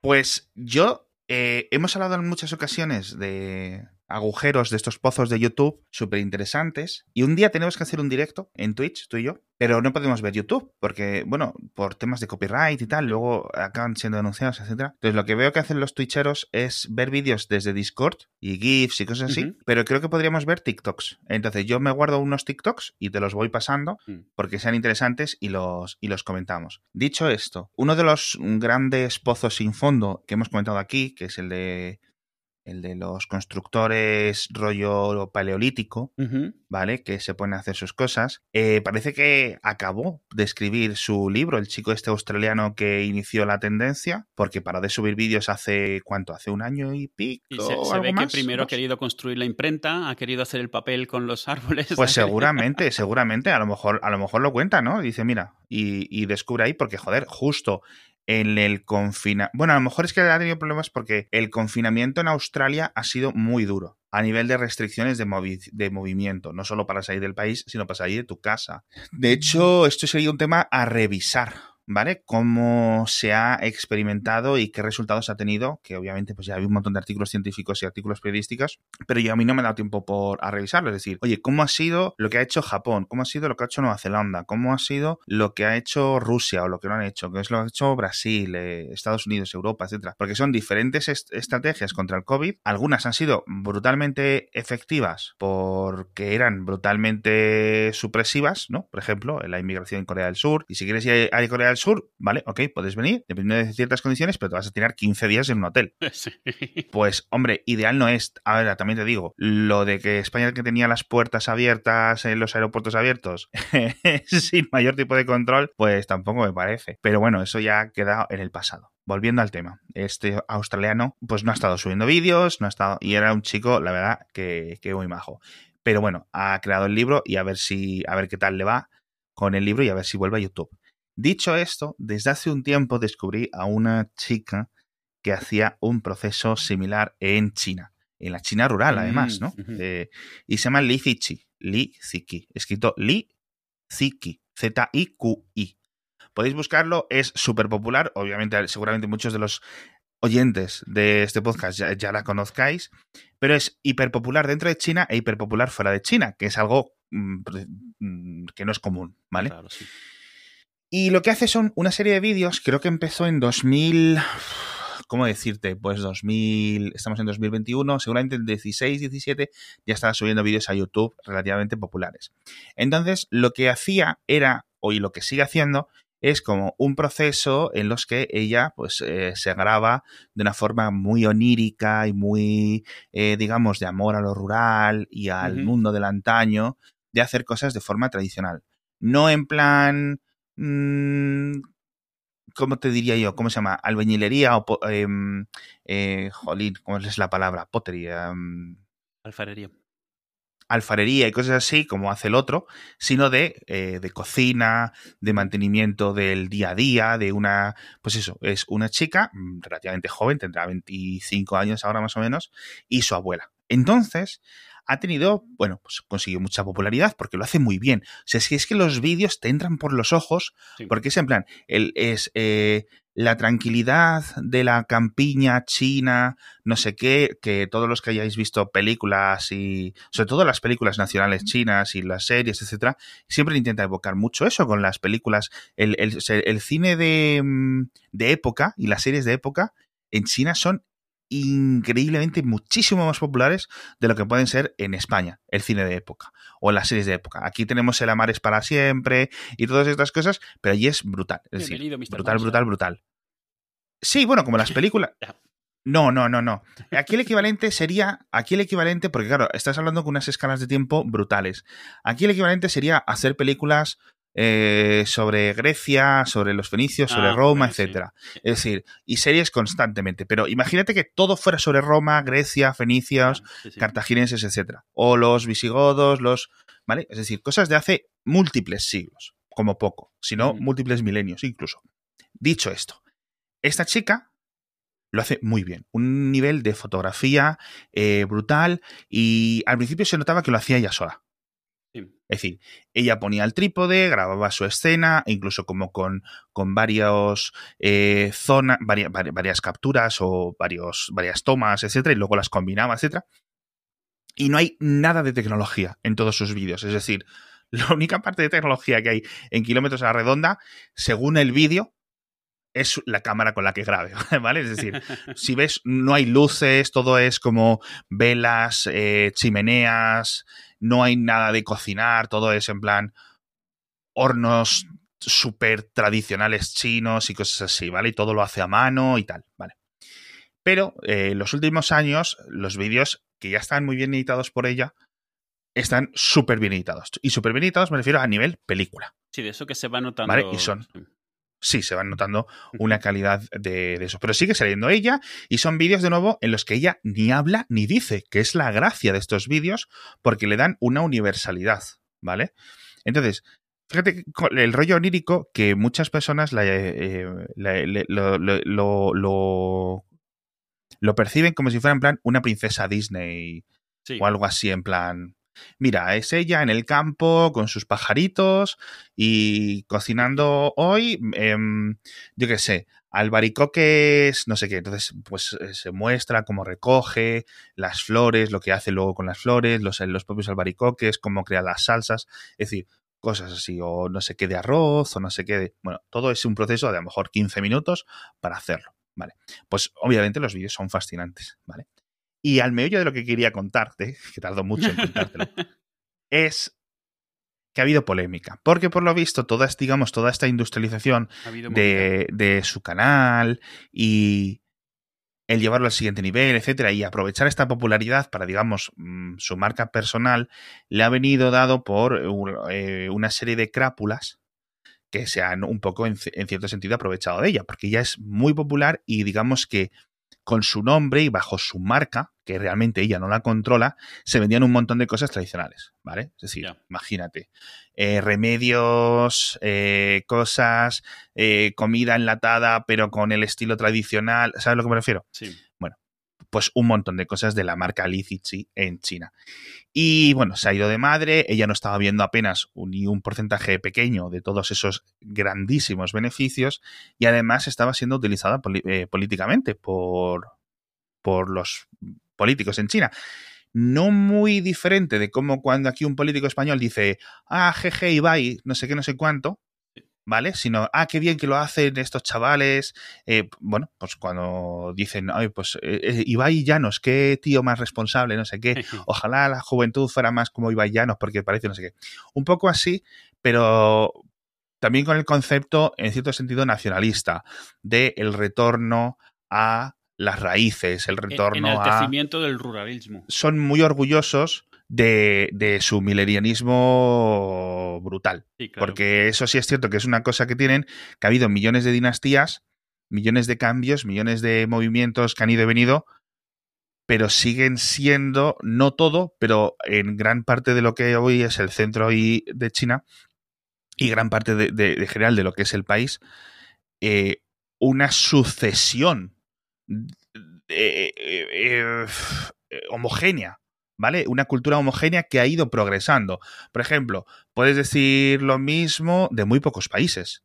Pues yo eh, hemos hablado en muchas ocasiones de agujeros de estos pozos de YouTube súper interesantes. Y un día tenemos que hacer un directo en Twitch, tú y yo, pero no podemos ver YouTube porque, bueno, por temas de copyright y tal, luego acaban siendo denunciados, etcétera. Entonces, lo que veo que hacen los Twitcheros es ver vídeos desde Discord y GIFs y cosas así, pero creo que podríamos ver TikToks. Entonces, yo me guardo unos TikToks y te los voy pasando mm. porque sean interesantes y los, y los comentamos. Dicho esto, uno de los grandes pozos sin fondo que hemos comentado aquí, que es el de el de los constructores rollo paleolítico, ¿vale? Que se ponen a hacer sus cosas. Eh, parece que acabó de escribir su libro, el chico este australiano que inició la tendencia, porque paró de subir vídeos hace, ¿cuánto? Hace un año y pico. Y se, ve que primero ha querido construir la imprenta, ha querido hacer el papel con los árboles. Pues seguramente, seguramente, a lo mejor, a lo mejor lo cuenta, ¿no? Dice, mira, y, y descubre ahí, porque joder, justo en el confinamiento. Bueno, a lo mejor es que ha tenido problemas porque el confinamiento en Australia ha sido muy duro a nivel de restricciones de, de, movimiento, no solo para salir del país, sino para salir de tu casa. De hecho, esto sería un tema a revisar ¿vale? Cómo se ha experimentado y qué resultados ha tenido, que obviamente pues ya hay un montón de artículos científicos y artículos periodísticos, pero yo a mí no me he dado tiempo por a revisarlo, es decir, oye, ¿cómo ha sido lo que ha hecho Japón? ¿Cómo ha sido lo que ha hecho Nueva Zelanda? ¿Cómo ha sido lo que ha hecho Rusia o lo que no han hecho? ¿Qué es lo que ha hecho Brasil, eh, Estados Unidos, Europa, etcétera? Porque son diferentes estrategias contra el COVID, algunas han sido brutalmente efectivas porque eran brutalmente supresivas, ¿no? Por ejemplo, la inmigración en Corea del Sur, y si quieres ir a Corea del Sur, vale, ok, puedes venir, dependiendo de ciertas condiciones, pero te vas a tirar 15 días en un hotel. Pues, hombre, ideal no es. A ver, también te digo, lo de que España que tenía las puertas abiertas, en los aeropuertos abiertos, sin mayor tipo de control, pues tampoco me parece. Pero bueno, eso ya ha quedado en el pasado volviendo al tema, este australiano pues no ha estado subiendo vídeos, no ha estado y era un chico, la verdad, que, que, muy majo. Pero bueno, ha creado el libro y a ver si a ver qué tal le va con el libro y a ver si vuelve a YouTube. Dicho esto, desde hace un tiempo descubrí a una chica que hacía un proceso similar en China, en la China rural además, ¿no? Mm, eh, y se llama Li Ziqi, Li Ziqi, escrito Li Ziqui, Z-I-Q-I. Podéis buscarlo, es súper popular, obviamente seguramente muchos de los oyentes de este podcast ya, la conozcáis, pero es hiperpopular dentro de China e hiperpopular fuera de China, que es algo mm, mm, que no es común, ¿vale? Claro, sí. Y lo que hace son una serie de vídeos, creo que empezó en 2000... ¿Cómo decirte? Pues 2000, estamos en 2021, seguramente en 16, 17 ya estaba subiendo vídeos a YouTube relativamente populares. Entonces, lo que hacía era, o y lo que sigue haciendo, es como un proceso en los que ella pues eh, se graba de una forma muy onírica y muy eh, digamos de amor a lo rural y al mundo del antaño de hacer cosas de forma tradicional no en plan Mm, ¿cómo te diría yo? ¿Cómo se llama? Albañilería o... Em, eh, jolín, ¿cómo es la palabra? Potería. Em, Alfarería. Alfarería y cosas así, como hace el otro, sino de, eh, de cocina, de mantenimiento del día a día, de una. Pues eso, es una chica mm, relativamente joven, tendrá 25 años ahora más o menos, y su abuela. Entonces, ha tenido, bueno, pues consiguió mucha popularidad porque lo hace muy bien. O sea, es que, es que los vídeos te entran por los ojos, porque es en plan, el, es eh, la tranquilidad de la campiña china, no sé qué, que todos los que hayáis visto películas y, sobre todo las películas nacionales chinas y las series, etcétera, siempre intenta evocar mucho eso con las películas, el, el cine de, mm, de época y las series de época en China son increíblemente muchísimo más populares de lo que pueden ser en España, el cine de época o las series de época. Aquí tenemos El Amar es para siempre y todas estas cosas, pero allí es brutal. Es decir, brutal, brutal, brutal. Sí, bueno, como las películas. No, no, no, no. Aquí el equivalente sería, aquí el equivalente, porque claro, estás hablando con unas escalas de tiempo brutales. Aquí el equivalente sería hacer películas eh, sobre Grecia, sobre los fenicios, sobre ah, Roma, etcétera. Es decir, y series constantemente. Pero imagínate que todo fuera sobre Roma, Grecia, fenicios, cartagineses, etcétera. O los visigodos, los. ¿Vale? Es decir, cosas de hace múltiples siglos, como poco, sino múltiples milenios incluso. Dicho esto, esta chica lo hace muy bien. Un nivel de fotografía eh, brutal y al principio se notaba que lo hacía ella sola. Es decir, ella ponía el trípode, grababa su escena, incluso como con, con varios eh, zonas, varias, varias, capturas o varios, varias tomas, etcétera, y luego las combinaba, etcétera. Y no hay nada de tecnología en todos sus vídeos. Es decir, la única parte de tecnología que hay en kilómetros a la redonda, según el vídeo, es la cámara con la que grabe, ¿vale? Es decir, si ves, no hay luces, todo es como velas, eh, chimeneas, no hay nada de cocinar, todo es en plan hornos súper tradicionales chinos y cosas así, ¿vale? Y todo lo hace a mano y tal, ¿vale? Pero en eh, los últimos años, los vídeos que ya están muy bien editados por ella, están súper bien editados. Y súper bien editados me refiero a nivel película. Sí, de eso que se va notando. ¿Vale? Y son, sí, se van notando una calidad de, eso. Pero sigue saliendo ella y son vídeos de nuevo en los que ella ni habla ni dice, que es la gracia de estos vídeos porque le dan una universalidad, ¿vale? Entonces, fíjate el rollo onírico que muchas personas eh, lo, lo, lo, perciben como si fuera en plan una princesa Disney o algo así, en plan Mira, es ella en el campo con sus pajaritos y cocinando hoy, em, yo qué sé, albaricoques, no sé qué. Entonces, pues eh, se muestra cómo recoge las flores, lo que hace luego con las flores, los, los propios albaricoques, cómo crea las salsas. Es decir, cosas así, o no sé qué de arroz, o no sé qué de... Bueno, todo es un proceso de a lo mejor 15 minutos para hacerlo, ¿vale? Pues obviamente los vídeos son fascinantes, ¿vale? Y al meollo de lo que quería contarte, que tardó mucho en contártelo, es que ha habido polémica. Porque por lo visto, toda, digamos, toda esta industrialización de, de, su canal y el llevarlo al siguiente nivel, etcétera, y aprovechar esta popularidad para, digamos, mm, su marca personal, le ha venido dado por eh, una serie de crápulas que se han un poco, en, en cierto sentido, aprovechado de ella, porque ya es muy popular y digamos que con su nombre y bajo su marca, que realmente ella no la controla, se vendían un montón de cosas tradicionales, ¿vale? Es decir, imagínate, eh, remedios, eh, cosas, eh, comida enlatada, pero con el estilo tradicional, ¿sabes a lo que me refiero? Sí. Bueno, pues un montón de cosas de la marca Li en China. Y bueno, se ha ido de madre, ella no estaba viendo apenas ni un porcentaje pequeño de todos esos grandísimos beneficios y además estaba siendo utilizada eh, políticamente por, por los políticos en China. No muy diferente de cómo cuando aquí un político español dice, ah, jeje, Ibai, no sé qué, no sé cuánto, ¿vale? Sino, ah, qué bien que lo hacen estos chavales. Eh, bueno, pues cuando dicen, ay, pues eh, eh, Ibai Llanos, qué tío más responsable, no sé qué. Ojalá la juventud fuera más como Ibai Llanos, porque parece no sé qué. Un poco así, pero también con el concepto, en cierto sentido, nacionalista, de el retorno a las raíces, el retorno en, el del ruralismo. Son muy orgullosos de, su milerianismo brutal. Porque eso sí es cierto que es una cosa que tienen, que ha habido millones de dinastías, millones de cambios, millones de movimientos que han ido y venido, pero siguen siendo, no todo, pero en gran parte de lo que hoy es el centro de China y gran parte de, general de lo que es el país, eh, una sucesión eh, eh, homogénea ¿vale? Una cultura homogénea que ha ido progresando. Por ejemplo, puedes decir lo mismo de muy pocos países.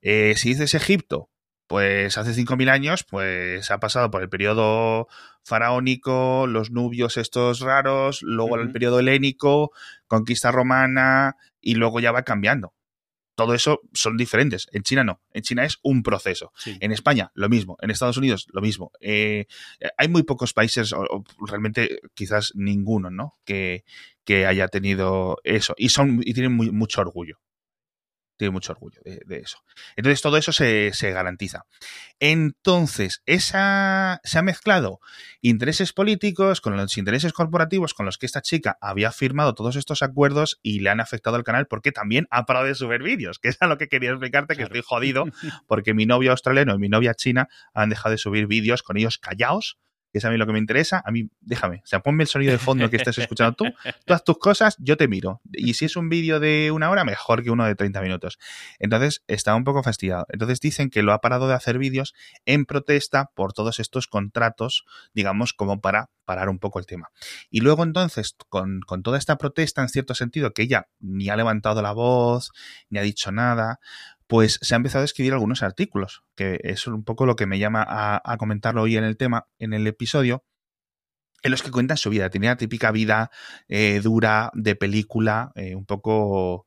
Eh, si dices Egipto, pues hace 5.000 años, pues ha pasado por el periodo faraónico, los nubios estos raros, luego el periodo helénico, conquista romana, y luego ya va cambiando todo eso son diferentes. En China no. En China es un proceso. En España, lo mismo. En Estados Unidos, lo mismo. Eh, hay muy pocos países, o, realmente quizás ninguno, ¿no? Que, que haya tenido eso. Y, son, y tienen mucho orgullo tiene mucho orgullo de, eso. Entonces todo eso se, garantiza. Entonces, esa, se ha mezclado intereses políticos con los intereses corporativos con los que esta chica había firmado todos estos acuerdos y le han afectado al canal porque también ha parado de subir vídeos, que es a lo que quería explicarte, que estoy jodido porque mi novio australiano y mi novia china han dejado de subir vídeos con ellos callados que es a mí lo que me interesa, a mí, déjame, o sea, ponme el sonido de fondo que estés escuchando tú, todas tus cosas, yo te miro. Y si es un vídeo de una hora, mejor que uno de 30 minutos. Entonces, está un poco fastidiado. Entonces dicen que lo ha parado de hacer vídeos en protesta por todos estos contratos, digamos, como para parar un poco el tema. Y luego entonces, con, con toda esta protesta, en cierto sentido, que ella ni ha levantado la voz, ni ha dicho nada, pues se ha empezado a escribir algunos artículos, que es un poco lo que me llama a, comentarlo hoy en el tema, en el episodio, en los que cuentan su vida. Tenía la típica vida eh, dura de película, eh, un poco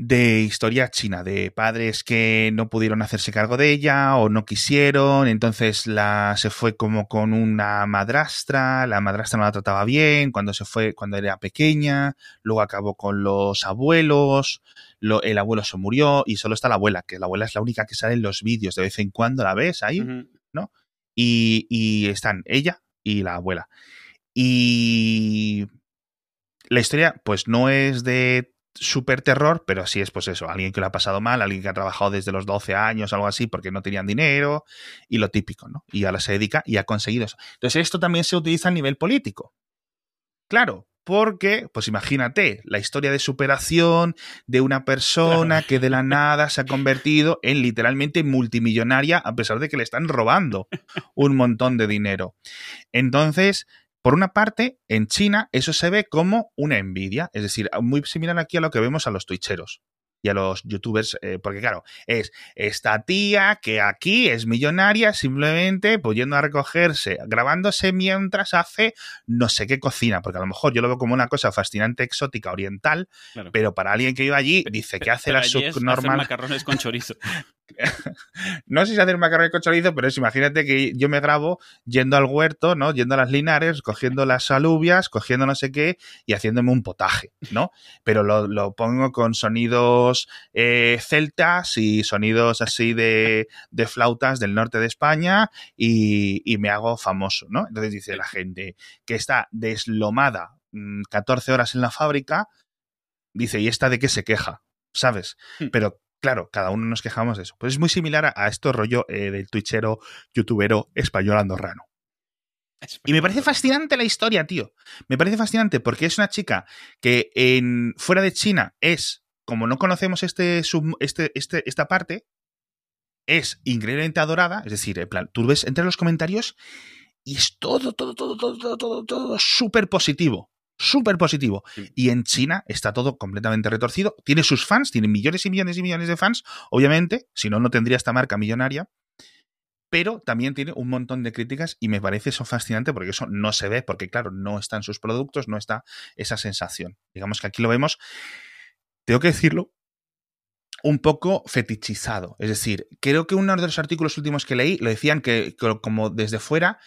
de historia china, de padres que no pudieron hacerse cargo de ella o no quisieron, entonces la se fue como con una madrastra, la madrastra no la trataba bien cuando se fue cuando era pequeña, luego acabó con los abuelos, el abuelo se murió y solo está la abuela, que la abuela es la única que sale en los vídeos, de vez en cuando la ves ahí, ¿no? Y, y están ella y la abuela. Y la historia pues no es de super terror, pero sí es pues eso, alguien que lo ha pasado mal, alguien que ha trabajado desde los 12 años, algo así, porque no tenían dinero y lo típico, ¿no? Y ahora se dedica y ha conseguido eso. Entonces esto también se utiliza a nivel político. Claro, porque, pues imagínate, la historia de superación de una persona que de la nada se ha convertido en literalmente multimillonaria a pesar de que le están robando un montón de dinero. Entonces, por una parte, en China eso se ve como una envidia, es decir, muy similar aquí a lo que vemos a los twitcheros y a los youtubers, eh, porque claro, es esta tía que aquí es millonaria simplemente pudiendo a recogerse, grabándose mientras hace no sé qué cocina, porque a lo mejor yo lo veo como una cosa fascinante, exótica, oriental, pero para alguien que vive allí dice que hace la subnormal... macarrones con chorizo. no sé si hacer macarrones con chorizo, pero es imagínate que yo me grabo yendo al huerto, ¿no? Yendo a las linares, cogiendo las alubias, cogiendo no sé qué y haciéndome un potaje, ¿no? Pero lo, pongo con sonidos eh, celtas y sonidos así de, flautas del norte de España y, y, me hago famoso, ¿no? Entonces dice la gente que está deslomada 14 mm, horas en la fábrica, dice, ¿y esta de qué se queja? ¿Sabes? Hmm. Pero claro, cada uno nos quejamos de eso. Pues es muy similar a, a esto rollo eh, del twitchero, youtubero español andorrano. Y me parece fascinante la historia, tío. Me parece fascinante porque es una chica que en, fuera de China es, como no conocemos este, este, este, esta parte, es increíblemente adorada. Es decir, en plan, tú ves entre los comentarios y es todo, todo, todo, todo, todo, todo, todo súper positivo súper positivo. Y en China está todo completamente retorcido. Tiene sus fans, tiene millones y millones y millones de fans, obviamente, si no, no tendría esta marca millonaria. Pero también tiene un montón de críticas y me parece eso fascinante porque eso no se ve, porque claro, no están sus productos, no está esa sensación. Digamos que aquí lo vemos, tengo que decirlo, un poco fetichizado. Es decir, creo que uno de los artículos últimos que leí lo decían que como desde fuera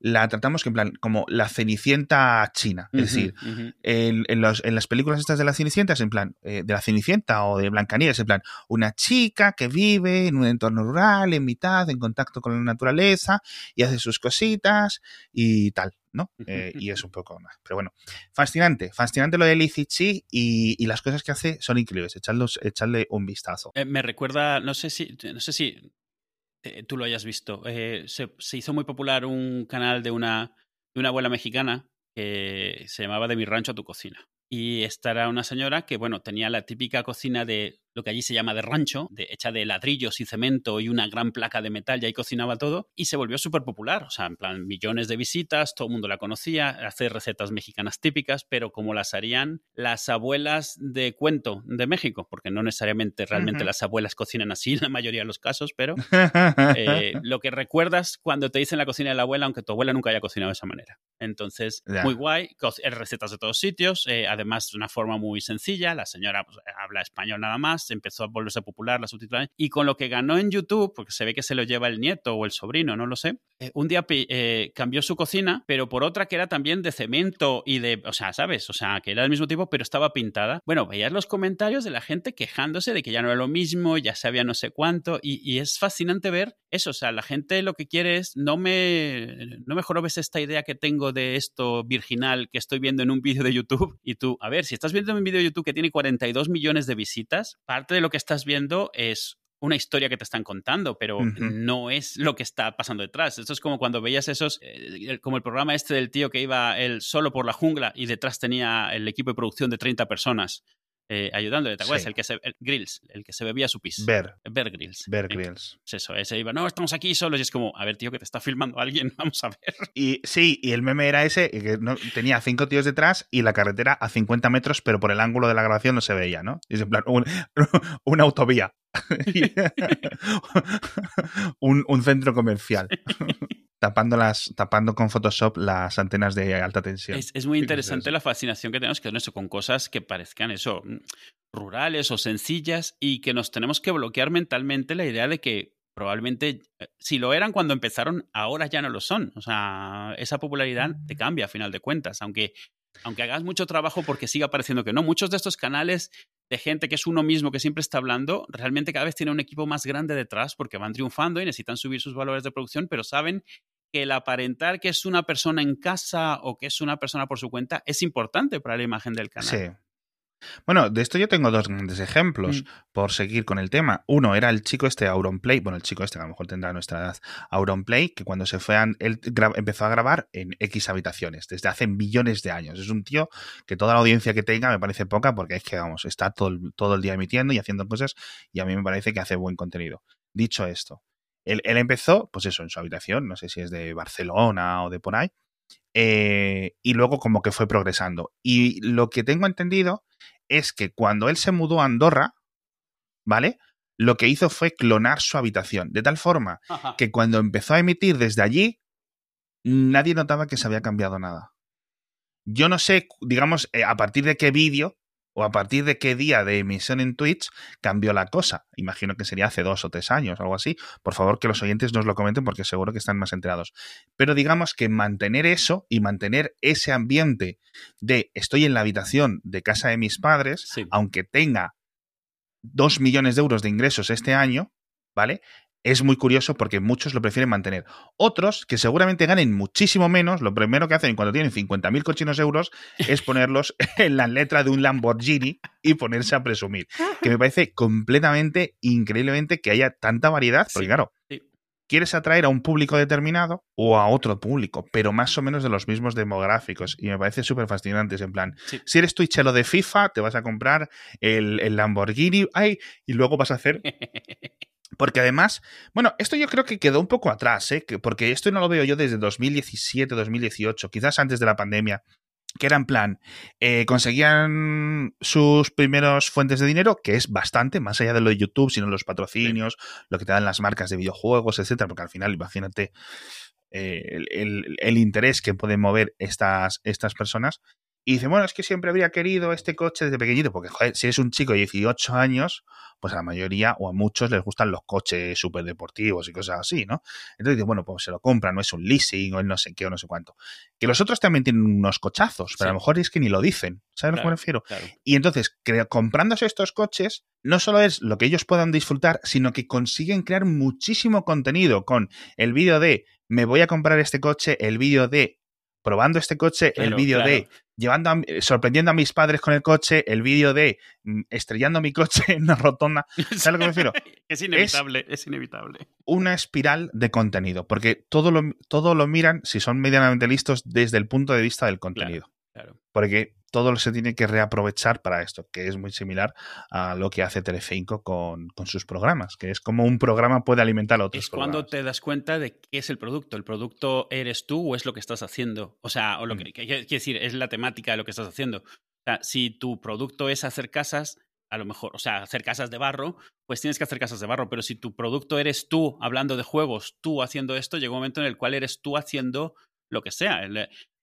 la tratamos que en plan como la Cenicienta china. Es decir, en, las películas estas de la Cenicienta es en plan eh, de la Cenicienta o de Blancanieves, en plan una chica que vive en un entorno rural, en mitad, en contacto con la naturaleza y hace sus cositas y tal. ¿no? Eh, y es un poco más. Pero bueno, fascinante, fascinante lo de Lizzie Chi y, las cosas que hace son increíbles. Echadle, un vistazo. Eh, me recuerda, no sé si, no sé si eh, tú lo hayas visto. Eh, se, hizo muy popular un canal de una, de una abuela mexicana que se llamaba De mi rancho a tu cocina. Y esta era una señora que, bueno, tenía la típica cocina de lo que allí se llama de rancho, de, hecha de ladrillos y cemento y una gran placa de metal, y ahí cocinaba todo, y se volvió súper popular, o sea, en plan, millones de visitas, todo el mundo la conocía, hace recetas mexicanas típicas, pero como las harían las abuelas de cuento de México, porque no necesariamente realmente las abuelas cocinan así en la mayoría de los casos, pero eh, lo que recuerdas cuando te dicen la cocina de la abuela, aunque tu abuela nunca haya cocinado de esa manera. Entonces, muy guay, recetas de todos sitios, eh, además de una forma muy sencilla, la señora pues, habla español nada más, empezó a volverse popular la subtitulación, y con lo que ganó en YouTube, porque se ve que se lo lleva el nieto o el sobrino, no lo sé, eh, un día eh, cambió su cocina, pero por otra que era también de cemento y de, o sea, ¿sabes? O sea, que era del mismo tipo, pero estaba pintada. Bueno, veías los comentarios de la gente quejándose de que ya no era lo mismo, ya sabía no sé cuánto, y, y es fascinante ver eso, o sea, la gente lo que quiere es, no me, no mejor ves esta idea que tengo de esto virginal que estoy viendo en un vídeo de YouTube, y tú, a ver, si estás viendo un vídeo de YouTube que tiene 42 millones de visitas, parte de lo que estás viendo es una historia que te están contando, pero no es lo que está pasando detrás. Esto es como cuando veías esos, eh, como el programa este del tío que iba él solo por la jungla y detrás tenía el equipo de producción de 30 personas eh, ayudándole, ¿te acuerdas? El que se, Grills, el que se bebía su pis. Ver. Ver Grills. Ver Grills. Pues eso, ese iba, no, estamos aquí solos y es como, a ver, tío, que te está filmando alguien, vamos a ver. Y sí, y el meme era ese, que no, tenía cinco tíos detrás y la carretera a 50 metros, pero por el ángulo de la grabación no se veía, ¿no? Y es en plan, una autovía. un, un centro comercial tapando, las, tapando con Photoshop las antenas de alta tensión. Es, muy interesante la fascinación que tenemos con eso, con cosas que parezcan eso, mm, rurales o sencillas y que nos tenemos que bloquear mentalmente la idea de que probablemente, eh, si lo eran cuando empezaron, ahora ya no lo son. O sea, esa popularidad te cambia a final de cuentas, aunque, aunque hagas mucho trabajo porque siga pareciendo que no. Muchos de estos canales de gente que es uno mismo que siempre está hablando, realmente cada vez tiene un equipo más grande detrás porque van triunfando y necesitan subir sus valores de producción, pero saben que el aparentar que es una persona en casa o que es una persona por su cuenta es importante para la imagen del canal. Sí. Bueno, de esto yo tengo dos grandes ejemplos mm. por seguir con el tema. Uno era el chico este Auronplay, bueno, el chico este que a lo mejor tendrá nuestra edad, Auronplay, que cuando se fue, a, él empezó a grabar en X habitaciones, desde hace millones de años. Es un tío que toda la audiencia que tenga me parece poca porque es que, vamos, está todo, todo el día emitiendo y haciendo cosas y a mí me parece que hace buen contenido. Dicho esto, él, empezó, pues eso, en su habitación, no sé si es de Barcelona o de por ahí, eh, y luego como que fue progresando. Y lo que tengo entendido es que cuando él se mudó a Andorra, ¿vale? Lo que hizo fue clonar su habitación, de tal forma que cuando empezó a emitir desde allí, nadie notaba que se había cambiado nada. Yo no sé, digamos, eh, a partir de qué vídeo o a partir de qué día de emisión en Twitch cambió la cosa. Imagino que sería hace dos o tres años, algo así. Por favor, que los oyentes nos lo comenten porque seguro que están más enterados. Pero digamos que mantener eso y mantener ese ambiente de estoy en la habitación de casa de mis padres, aunque tenga dos millones de euros de ingresos este año, ¿vale? Es muy curioso porque muchos lo prefieren mantener. Otros, que seguramente ganen muchísimo menos, lo primero que hacen cuando tienen 50.000 cochinos euros es ponerlos en la letra de un Lamborghini y ponerse a presumir. Que me parece completamente, increíblemente que haya tanta variedad, porque claro, quieres atraer a un público determinado o a otro público, pero más o menos de los mismos demográficos. Y me parece súper fascinante. En plan, si eres twitchero de FIFA, te vas a comprar el, el Lamborghini ay, y luego vas a hacer Porque además, bueno, esto yo creo que quedó un poco atrás, ¿eh? porque esto no lo veo yo desde 2017, 2018, quizás antes de la pandemia, que era en plan, eh, conseguían sus primeros fuentes de dinero, que es bastante, más allá de lo de YouTube, sino los patrocinios, lo que te dan las marcas de videojuegos, etcétera, porque al final, imagínate eh, el, el, interés que pueden mover estas, estas personas. Y dice, bueno, es que siempre habría querido este coche desde pequeñito, porque joder, si eres un chico de 18 años, pues a la mayoría o a muchos les gustan los coches súper deportivos y cosas así, ¿no? Entonces dice, bueno, pues se lo compra, no es un leasing o no sé qué o no sé cuánto. Que los otros también tienen unos cochazos, pero a lo mejor es que ni lo dicen, ¿sabes a lo que me refiero? Y entonces, comprándose estos coches, no solo es lo que ellos puedan disfrutar, sino que consiguen crear muchísimo contenido con el vídeo de me voy a comprar este coche, el vídeo de probando este coche, el vídeo de llevando sorprendiendo a mis padres con el coche, el vídeo de mm, estrellando mi coche en una rotonda. ¿Sabes lo que me refiero? es inevitable, es, inevitable. Una espiral de contenido, porque todo lo, todo lo miran, si son medianamente listos, desde el punto de vista del contenido. Porque todo se tiene que reaprovechar para esto, que es muy similar a lo que hace Telecinco con, con sus programas, que es como un programa puede alimentar a otros. Es cuando te das cuenta de qué es el producto. ¿El producto eres tú o es lo que estás haciendo? O sea, o lo que mm. quiere decir, es la temática de lo que estás haciendo. O sea, si tu producto es hacer casas, a lo mejor, o sea, hacer casas de barro, pues tienes que hacer casas de barro, pero si tu producto eres tú hablando de juegos, tú haciendo esto, llega un momento en el cual eres tú haciendo lo que sea.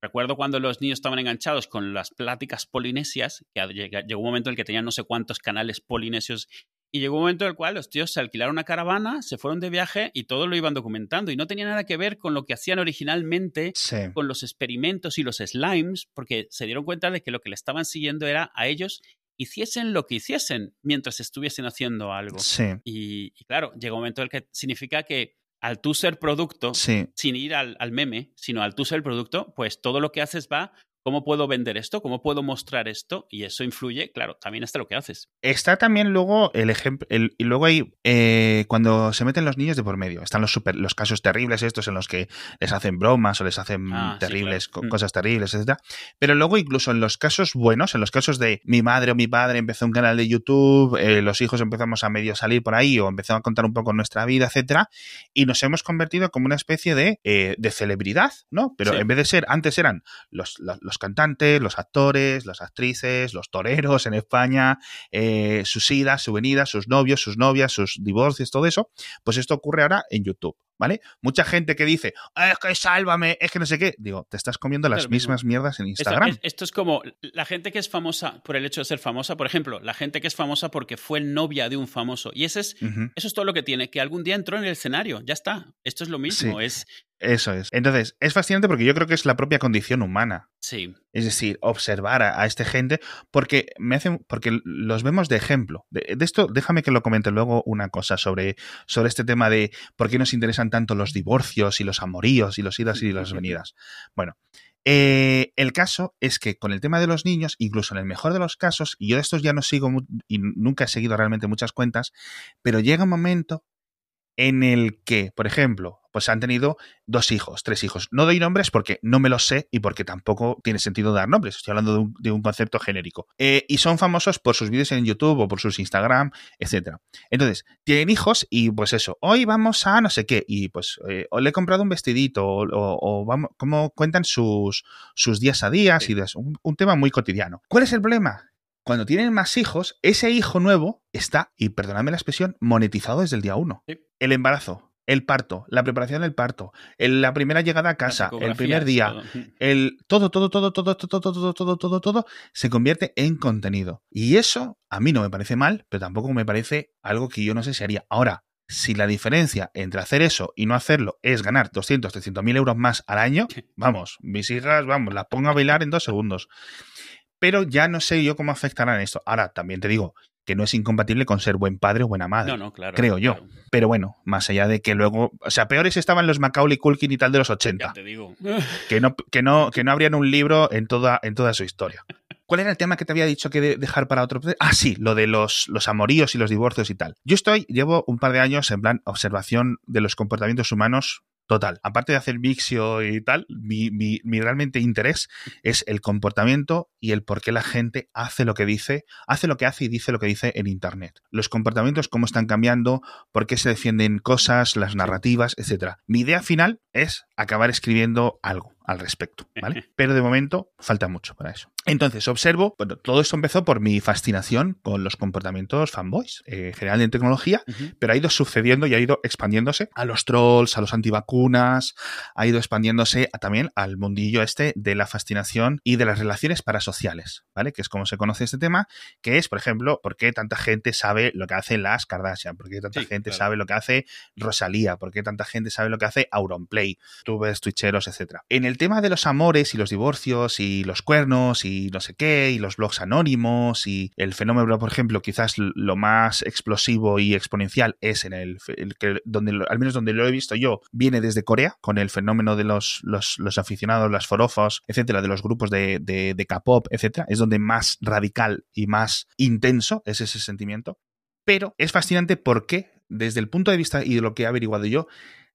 Recuerdo cuando los niños estaban enganchados con las pláticas polinesias, que llegó un momento en el que tenían no sé cuántos canales polinesios y llegó un momento en el cual los tíos se alquilaron una caravana, se fueron de viaje y todo lo iban documentando. Y no tenía nada que ver con lo que hacían originalmente, con los experimentos y los slimes, porque se dieron cuenta de que lo que le estaban siguiendo era a ellos hiciesen lo que hiciesen mientras estuviesen haciendo algo. Y, y, claro, llegó un momento en el que significa que al tú ser producto, sin ir al, meme, sino al tú ser producto, pues todo lo que haces va ¿cómo puedo vender esto? ¿Cómo puedo mostrar esto? Y eso influye, claro, también hasta lo que haces. Está también luego el ejemplo, y luego hay, eh, cuando se meten los niños de por medio, están los, super, los casos terribles estos en los que les hacen bromas o les hacen ah, terribles, mm. cosas terribles, etc. Pero luego incluso en los casos buenos, en los casos de mi madre o mi padre empezó un canal de YouTube, eh, los hijos empezamos a medio salir por ahí o empezamos a contar un poco nuestra vida, etcétera, y nos hemos convertido como una especie de, eh, de celebridad, ¿no? Pero en vez de ser, antes eran los, los, cantantes, los actores, las actrices, los toreros en España, eh, sus idas, su venida, sus novios, sus novias, sus divorcios, todo eso, pues esto ocurre ahora en YouTube. ¿Vale? Mucha gente que dice, ah, es que sálvame, es que no sé qué. Digo, te estás comiendo las mismas mierdas en Instagram. Esto, es, como la gente que es famosa por el hecho de ser famosa, por ejemplo, la gente que es famosa porque fue novia de un famoso. Y ese es, eso es todo lo que tiene, que algún día entró en el escenario, ya está. Esto es lo mismo, es eso es. Entonces, es fascinante porque yo creo que es la propia condición humana. Sí. Es decir, observar a, esta gente porque me hacen, porque los vemos de ejemplo. De, esto, déjame que lo comente luego una cosa sobre, sobre este tema de por qué nos interesan tanto los divorcios y los amoríos y los idas y las venidas. Bueno, eh, el caso es que con el tema de los niños, incluso en el mejor de los casos, y yo de estos ya no sigo y nunca he seguido realmente muchas cuentas, pero llega un momento en el que, por ejemplo, pues han tenido dos hijos, tres hijos. No doy nombres porque no me los sé y porque tampoco tiene sentido dar nombres. Estoy hablando de un, concepto genérico. Eh, y son famosos por sus vídeos en YouTube o por sus Instagram, etc. Entonces, tienen hijos y pues eso, hoy vamos a no sé qué. Y pues eh, o le he comprado un vestidito o, vamos, cómo cuentan sus, sus días a días y un, un tema muy cotidiano. ¿Cuál es el problema? Cuando tienen más hijos, ese hijo nuevo está, y perdonadme la expresión, monetizado desde el día uno. El embarazo, el parto, la preparación del parto, la primera llegada a casa, el primer día, el todo, todo, todo, todo, todo, todo, todo, todo, todo, se convierte en contenido. Y eso a mí no me parece mal, pero tampoco me parece algo que yo no sé si haría. Ahora, si la diferencia entre hacer eso y no hacerlo es ganar 200, 300 mil euros más al año, vamos, mis hijas, vamos, las pongo a bailar en dos segundos pero ya no sé yo cómo afectarán esto. Ahora, también te digo que no es incompatible con ser buen padre o buena madre. No, no, claro. Creo yo. Pero bueno, más allá de que luego. O sea, peores estaban los Macaulay Culkin y tal de los 80. Ya te digo. Que no, que no, que no habrían un libro en toda, en toda su historia. ¿Cuál era el tema que te había dicho que dejar para otro? Ah, sí, lo de los, los amoríos y los divorcios y tal. Yo estoy, llevo un par de años en plan observación de los comportamientos humanos Total. Aparte de hacer Vixio y tal, mi, mi, mi, realmente interés es el comportamiento y el por qué la gente hace lo que dice, hace lo que hace y dice lo que dice en Internet. Los comportamientos, cómo están cambiando, por qué se defienden cosas, las narrativas, etc. Mi idea final es acabar escribiendo algo al respecto, ¿vale? Pero de momento falta mucho para eso. Entonces, observo, bueno, todo esto empezó por mi fascinación con los comportamientos fanboys, eh, general en tecnología, pero ha ido sucediendo y ha ido expandiéndose a los trolls, a los antivacunas, ha ido expandiéndose también al mundillo este de la fascinación y de las relaciones parasociales, ¿vale? Que es como se conoce este tema, que es, por ejemplo, por qué tanta gente sabe lo que hacen las Kardashian, por qué tanta gente sabe lo que hace Rosalía, por qué tanta gente sabe lo que hace Auronplay, tubers, twitcheros, etcétera. En el tema de los amores y los divorcios y los cuernos y no sé qué, y los blogs anónimos, y el fenómeno, por ejemplo, quizás lo más explosivo y exponencial es en el, que, donde, al menos donde lo he visto yo, viene desde Corea, con el fenómeno de los, los, aficionados, las forofos, etcétera, de los grupos de, de, de K-pop, etcétera, es donde más radical y más intenso es ese sentimiento. Pero es fascinante porque, desde el punto de vista y de lo que he averiguado yo,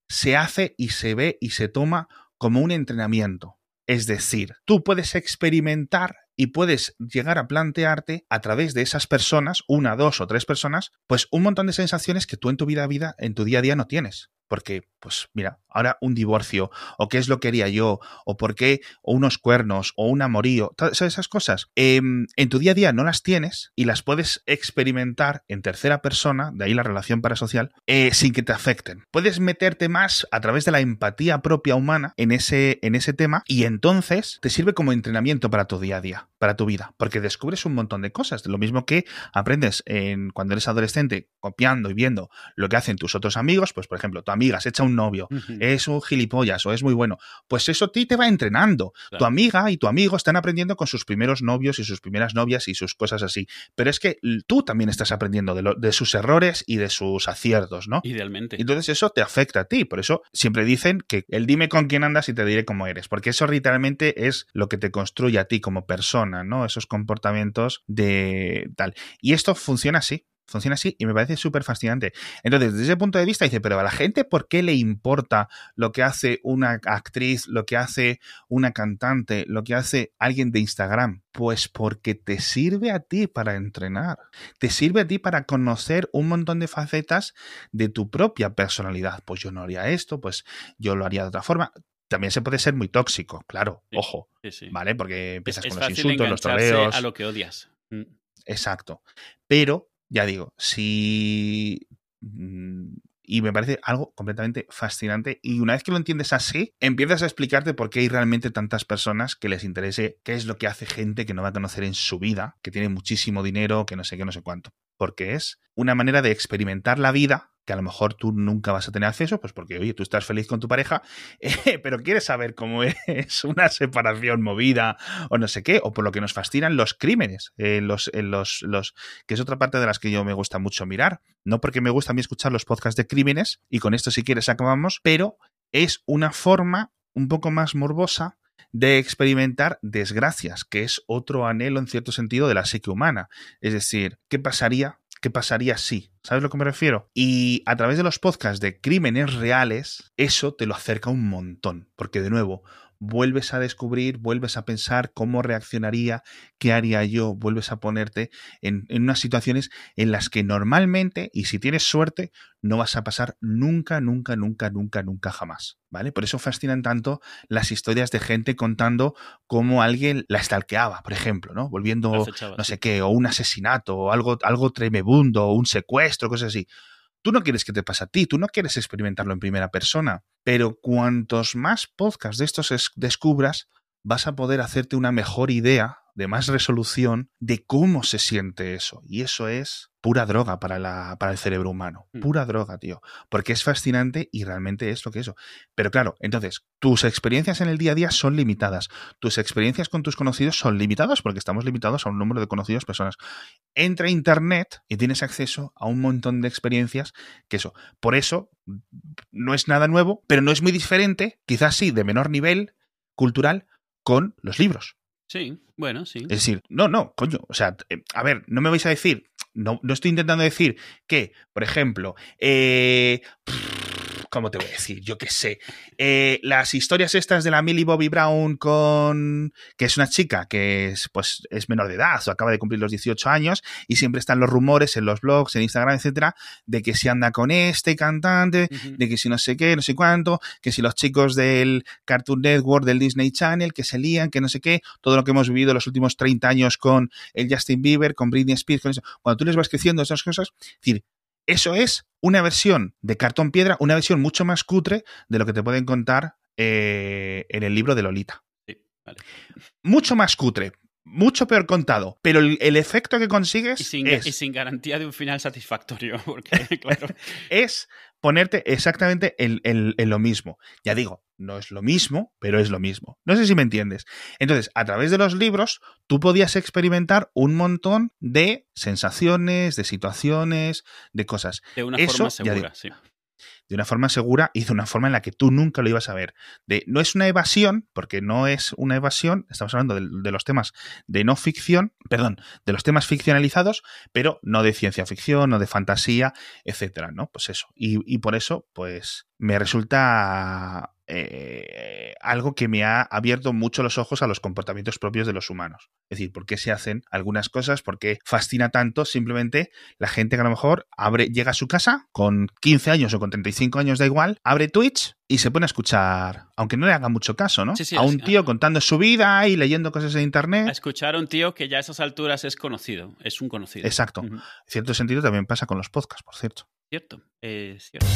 se hace y se ve y se toma como un entrenamiento. Es decir, tú puedes experimentar y puedes llegar a plantearte a través de esas personas, una, dos o tres personas, pues un montón de sensaciones que tú en tu vida, vida en tu día a día no tienes porque, pues mira, ahora un divorcio, o qué es lo que haría yo, o por qué, o unos cuernos, o un amorío, todas esas cosas, em, en tu día a día no las tienes y las puedes experimentar en tercera persona, de ahí la relación parasocial, eh, sin que te afecten. Puedes meterte más a través de la empatía propia humana en ese, en ese tema y entonces te sirve como entrenamiento para tu día a día, para tu vida, porque descubres un montón de cosas, lo mismo que aprendes en, cuando eres adolescente copiando y viendo lo que hacen tus otros amigos, pues por ejemplo, tu amigo amiga, se echa un novio, es un gilipollas o es muy bueno, pues eso a ti te va entrenando. Tu amiga y tu amigo están aprendiendo con sus primeros novios y sus primeras novias y sus cosas así. Pero es que tú también estás aprendiendo de, de sus errores y de sus aciertos, ¿no? Idealmente. Entonces eso te afecta a ti. Por eso siempre dicen que el dime con quién andas y te diré cómo eres. Porque eso literalmente es lo que te construye a ti como persona, ¿no? Esos comportamientos de tal. Y esto funciona así. Funciona así y me parece súper fascinante. Entonces, desde ese punto de vista, dice, pero a la gente, ¿por qué le importa lo que hace una actriz, lo que hace una cantante, lo que hace alguien de Instagram? Pues porque te sirve a ti para entrenar, te sirve a ti para conocer un montón de facetas de tu propia personalidad. Pues yo no haría esto, pues yo lo haría de otra forma también se puede ser muy tóxico, claro, ojo, ¿vale? Porque empiezas con los insultos, los troleos. a lo que odias. Mm. Exacto. Pero ya digo, si... Mm, y me parece algo completamente fascinante. Y una vez que lo entiendes así, empiezas a explicarte por qué hay realmente tantas personas que les interese qué es lo que hace gente que no va a conocer en su vida, que tiene muchísimo dinero, que no sé qué, no sé cuánto. Porque es una manera de experimentar la vida que a lo mejor tú nunca vas a tener acceso, pues porque, oye, tú estás feliz con tu pareja, eh, pero quieres saber cómo es una separación movida o no sé qué, o por lo que nos fascinan los crímenes, eh, los, los, los, que es otra parte de las que yo me gusta mucho mirar. No porque me gusta a mí escuchar los podcasts de crímenes, y con esto si quieres acabamos, pero es una forma un poco más morbosa de experimentar desgracias, que es otro anhelo en cierto sentido de la psique humana. Es decir, ¿qué pasaría ¿Qué pasaría si? ¿Sabes a lo que me refiero? Y a través de los podcasts de crímenes reales, eso te lo acerca un montón, porque de nuevo, vuelves a descubrir, vuelves a pensar cómo reaccionaría, qué haría yo, vuelves a ponerte en, unas situaciones en las que normalmente, y si tienes suerte, no vas a pasar nunca, nunca, nunca, nunca, nunca jamás. ¿Vale? Por eso fascinan tanto las historias de gente contando cómo alguien la estalqueaba, por ejemplo, ¿no? Volviendo, no sé qué, o un asesinato, o algo, algo tremebundo, o un secuestro, cosas así. Tú no quieres que te pase a ti, tú no quieres experimentarlo en primera persona, pero cuantos más podcasts de estos descubras, vas a poder hacerte una mejor idea de más resolución de cómo se siente eso. Y eso es pura droga para, la, para el cerebro humano. Mm. Pura droga, tío. Porque es fascinante y realmente es lo que es eso. Pero claro, entonces, tus experiencias en el día a día son limitadas. Tus experiencias con tus conocidos son limitadas porque estamos limitados a un número de conocidos personas. Entra a Internet y tienes acceso a un montón de experiencias que eso. Por eso, no es nada nuevo, pero no es muy diferente, quizás sí, de menor nivel cultural, con los libros. Sí, bueno, sí. Es decir, no, no, coño. O sea, eh, a ver, no me vais a decir, no, no estoy intentando decir que, por ejemplo, eh, ¿cómo te voy a decir? Yo qué sé. Eh, las historias estas de la Millie Bobby Brown con. que es una chica que es, pues, es menor de edad o acaba de cumplir los 18 años y siempre están los rumores en los blogs, en Instagram, etcétera, de que si anda con este cantante, de que si no sé qué, no sé cuánto, que si los chicos del Cartoon Network, del Disney Channel, que se lían, que no sé qué, todo lo que hemos vivido los últimos 30 años con el Justin Bieber, con Britney Spears, con eso. Cuando tú les vas creciendo esas cosas, es decir, eso es una versión de cartón piedra, una versión mucho más cutre de lo que te pueden contar eh, en el libro de Lolita. Mucho más cutre, mucho peor contado, pero el, efecto que consigues y sin, es, y sin garantía de un final satisfactorio, porque claro. es ponerte exactamente en, lo mismo. Ya digo, no es lo mismo, pero es lo mismo. No sé si me entiendes. Entonces, a través de los libros, tú podías experimentar un montón de sensaciones, de situaciones, de cosas. De una forma segura, sí de una forma segura y de una forma en la que tú nunca lo ibas a ver. De, no es una evasión, porque no es una evasión, estamos hablando de, los temas de no ficción, perdón, de los temas ficcionalizados, pero no de ciencia ficción, no de fantasía, etcétera, ¿no? Pues eso. Y, y por eso, pues, me resulta eh, algo que me ha abierto mucho los ojos a los comportamientos propios de los humanos. Es decir, por qué se hacen algunas cosas, por qué fascina tanto simplemente la gente que a lo mejor abre, llega a su casa con 15 años o con 35 años, da igual, abre Twitch y se pone a escuchar, aunque no le haga mucho caso, ¿no? a un tío contando su vida y leyendo cosas en internet. A escuchar a un tío que ya a esas alturas es conocido, es un conocido. Exacto. En cierto sentido también pasa con los podcasts, por cierto. Cierto, es cierto.